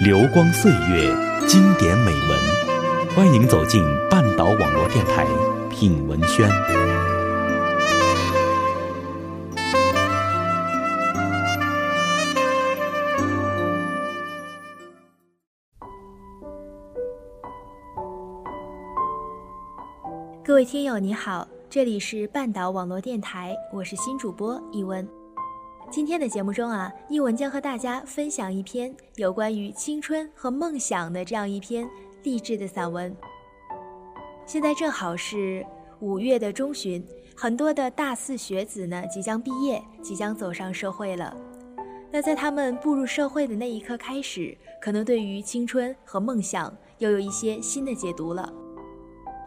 流光岁月，经典美文，欢迎走进半岛网络电台品文轩。各位听友，你好，这里是半岛网络电台，我是新主播一文。今天的节目中啊，一文将和大家分享一篇有关于青春和梦想的这样一篇励志的散文。现在正好是五月的中旬，很多的大四学子呢即将毕业，即将走上社会了。那在他们步入社会的那一刻开始，可能对于青春和梦想又有一些新的解读了。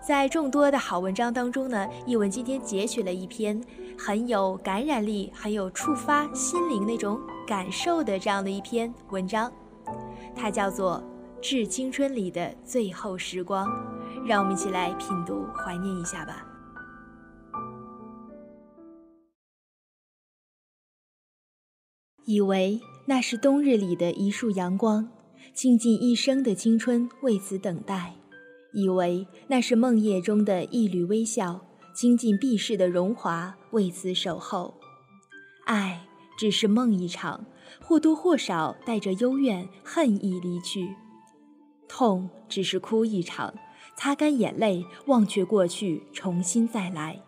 在众多的好文章当中呢，一文今天截取了一篇很有感染力、很有触发心灵那种感受的这样的一篇文章，它叫做《致青春里的最后时光》，让我们一起来品读、怀念一下吧。以为那是冬日里的一束阳光，倾尽一生的青春为此等待。以为那是梦夜中的一缕微笑，倾尽毕世的荣华，为此守候。爱只是梦一场，或多或少带着幽怨、恨意离去。痛只是哭一场，擦干眼泪，忘却过去，重新再来。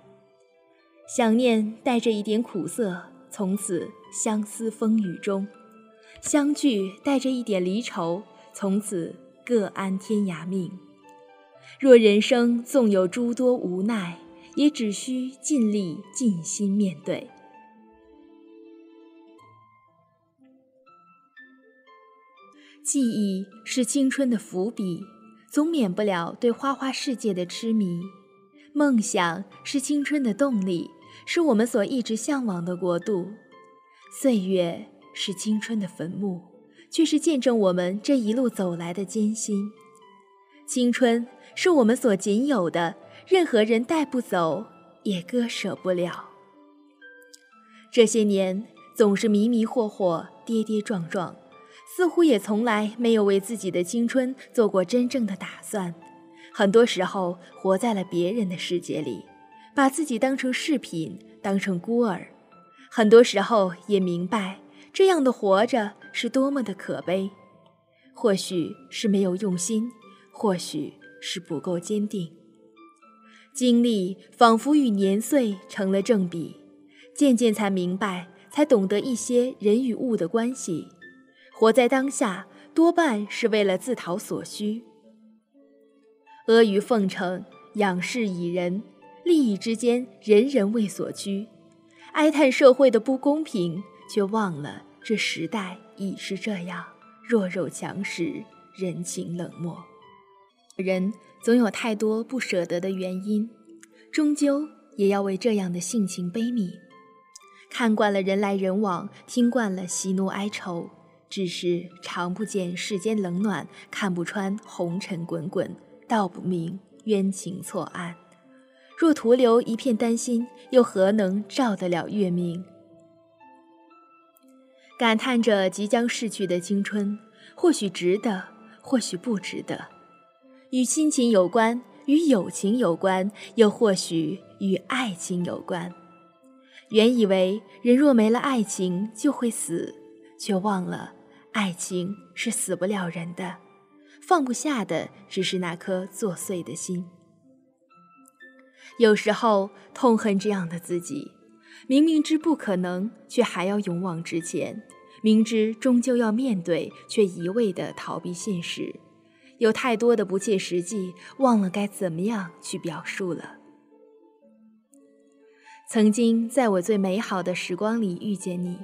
想念带着一点苦涩，从此相思风雨中；相聚带着一点离愁，从此各安天涯命。若人生纵有诸多无奈，也只需尽力尽心面对。记忆是青春的伏笔，总免不了对花花世界的痴迷；梦想是青春的动力，是我们所一直向往的国度。岁月是青春的坟墓，却是见证我们这一路走来的艰辛。青春。是我们所仅有的，任何人带不走，也割舍不了。这些年总是迷迷惑惑、跌跌撞撞，似乎也从来没有为自己的青春做过真正的打算。很多时候，活在了别人的世界里，把自己当成饰品，当成孤儿。很多时候，也明白这样的活着是多么的可悲。或许是没有用心，或许……是不够坚定，经历仿佛与年岁成了正比，渐渐才明白，才懂得一些人与物的关系。活在当下，多半是为了自讨所需。阿谀奉承，仰视以人，利益之间，人人为所趋。哀叹社会的不公平，却忘了这时代已是这样，弱肉强食，人情冷漠。人总有太多不舍得的原因，终究也要为这样的性情悲悯。看惯了人来人往，听惯了喜怒哀愁，只是尝不见世间冷暖，看不穿红尘滚滚，道不明冤情错案。若徒留一片丹心，又何能照得了月明？感叹着即将逝去的青春，或许值得，或许不值得。与亲情有关，与友情有关，又或许与爱情有关。原以为人若没了爱情就会死，却忘了爱情是死不了人的，放不下的只是那颗作祟的心。有时候痛恨这样的自己，明明知不可能，却还要勇往直前；明知终究要面对，却一味的逃避现实。有太多的不切实际，忘了该怎么样去表述了。曾经在我最美好的时光里遇见你，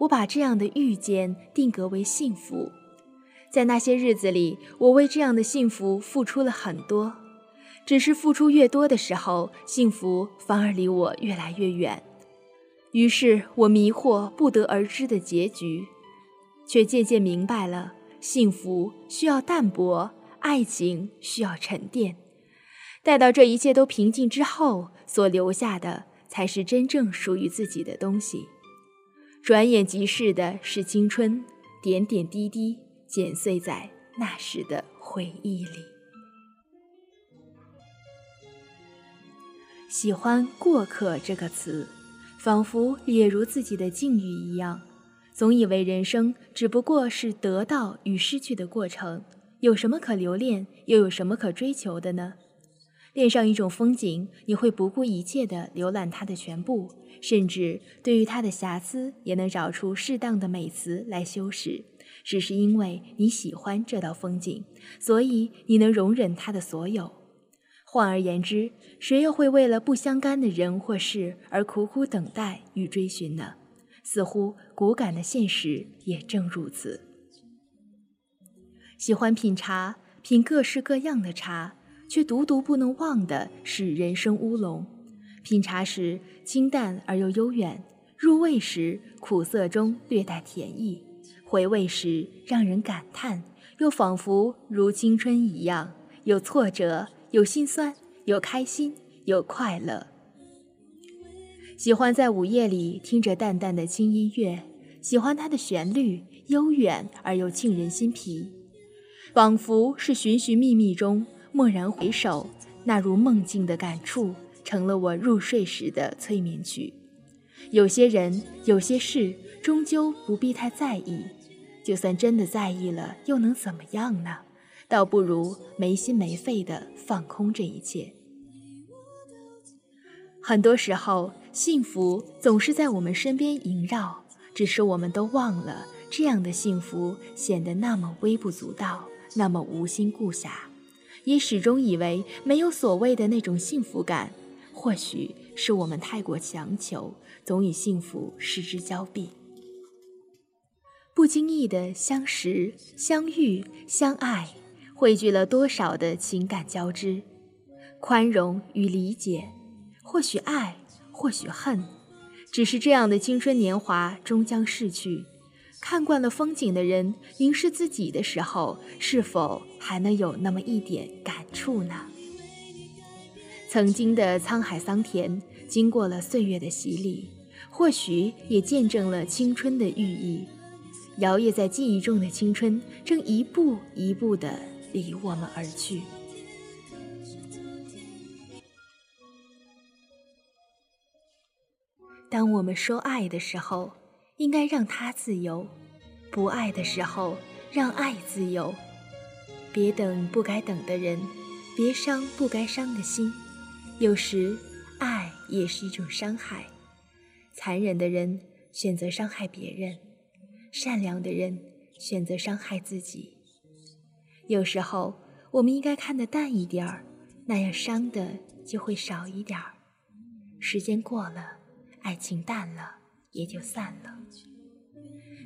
我把这样的遇见定格为幸福。在那些日子里，我为这样的幸福付出了很多，只是付出越多的时候，幸福反而离我越来越远。于是我迷惑不得而知的结局，却渐渐明白了。幸福需要淡泊，爱情需要沉淀。待到这一切都平静之后，所留下的才是真正属于自己的东西。转眼即逝的是青春，点点滴滴剪碎在那时的回忆里。喜欢“过客”这个词，仿佛也如自己的境遇一样，总以为人生只不过是得到与失去的过程，有什么可留恋，又有什么可追求的呢？恋上一种风景，你会不顾一切地浏览它的全部，甚至对于它的瑕疵，也能找出适当的美词来修饰。只是因为你喜欢这道风景，所以你能容忍它的所有。换而言之，谁又会为了不相干的人或事而苦苦等待与追寻呢？似乎骨感的现实也正如此。喜欢品茶，品各式各样的茶。却独独不能忘的是人生乌龙。品茶时清淡而又悠远，入味时苦涩中略带甜意，回味时让人感叹，又仿佛如青春一样，有挫折，有心酸，有开心，有快乐。喜欢在午夜里听着淡淡的轻音乐，喜欢它的旋律悠远而又沁人心脾，仿佛是寻寻觅觅中。蓦然回首，那如梦境的感触，成了我入睡时的催眠曲。有些人，有些事，终究不必太在意。就算真的在意了，又能怎么样呢？倒不如没心没肺的放空这一切。很多时候，幸福总是在我们身边萦绕，只是我们都忘了，这样的幸福显得那么微不足道，那么无心顾暇。也始终以为没有所谓的那种幸福感，或许是我们太过强求，总与幸福失之交臂。不经意的相识、相遇、相爱，汇聚了多少的情感交织、宽容与理解，或许爱，或许恨，只是这样的青春年华终将逝去。看惯了风景的人，凝视自己的时候，是否还能有那么一点感触呢？曾经的沧海桑田，经过了岁月的洗礼，或许也见证了青春的寓意。摇曳在记忆中的青春，正一步一步地离我们而去。当我们说爱的时候。应该让他自由，不爱的时候让爱自由。别等不该等的人，别伤不该伤的心。有时，爱也是一种伤害。残忍的人选择伤害别人，善良的人选择伤害自己。有时候，我们应该看得淡一点儿，那样伤的就会少一点儿。时间过了，爱情淡了。也就散了。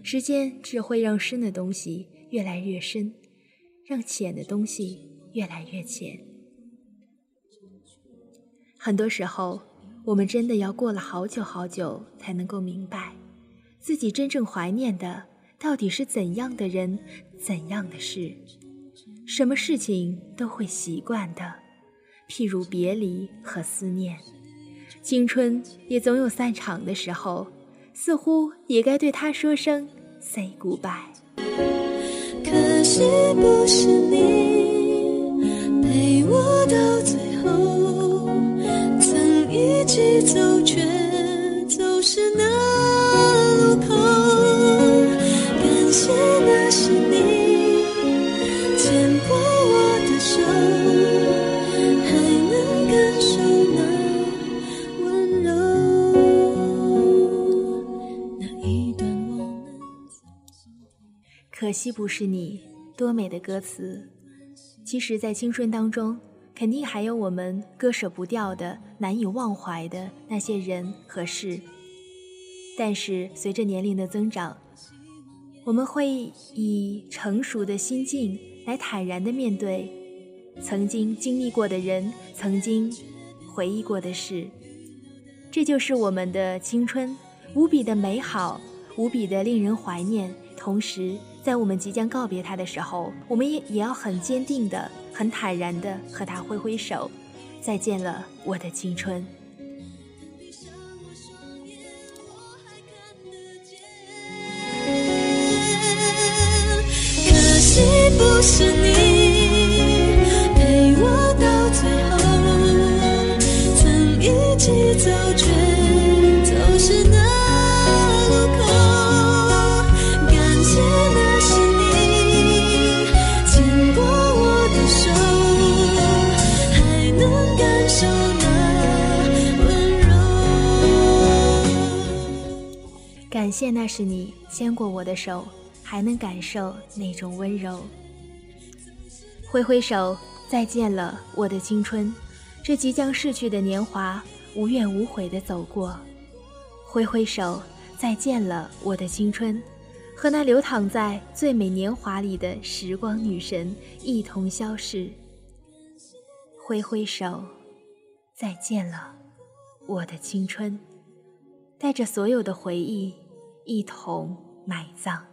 时间只会让深的东西越来越深，让浅的东西越来越浅。很多时候，我们真的要过了好久好久，才能够明白，自己真正怀念的到底是怎样的人、怎样的事。什么事情都会习惯的，譬如别离和思念。青春也总有散场的时候。似乎也该对他说声 say goodbye。可是不是可惜不是你，多美的歌词！其实，在青春当中，肯定还有我们割舍不掉的、难以忘怀的那些人和事。但是，随着年龄的增长，我们会以成熟的心境来坦然地面对曾经经历过的人、曾经回忆过的事。这就是我们的青春，无比的美好，无比的令人怀念，同时。在我们即将告别他的时候，我们也也要很坚定的、很坦然的和他挥挥手，再见了，我的青春。可惜不是你谢那是你牵过我的手，还能感受那种温柔。挥挥手，再见了，我的青春。这即将逝去的年华，无怨无悔地走过。挥挥手，再见了，我的青春，和那流淌在最美年华里的时光女神一同消逝。挥挥手，再见了，我的青春，带着所有的回忆一同埋葬。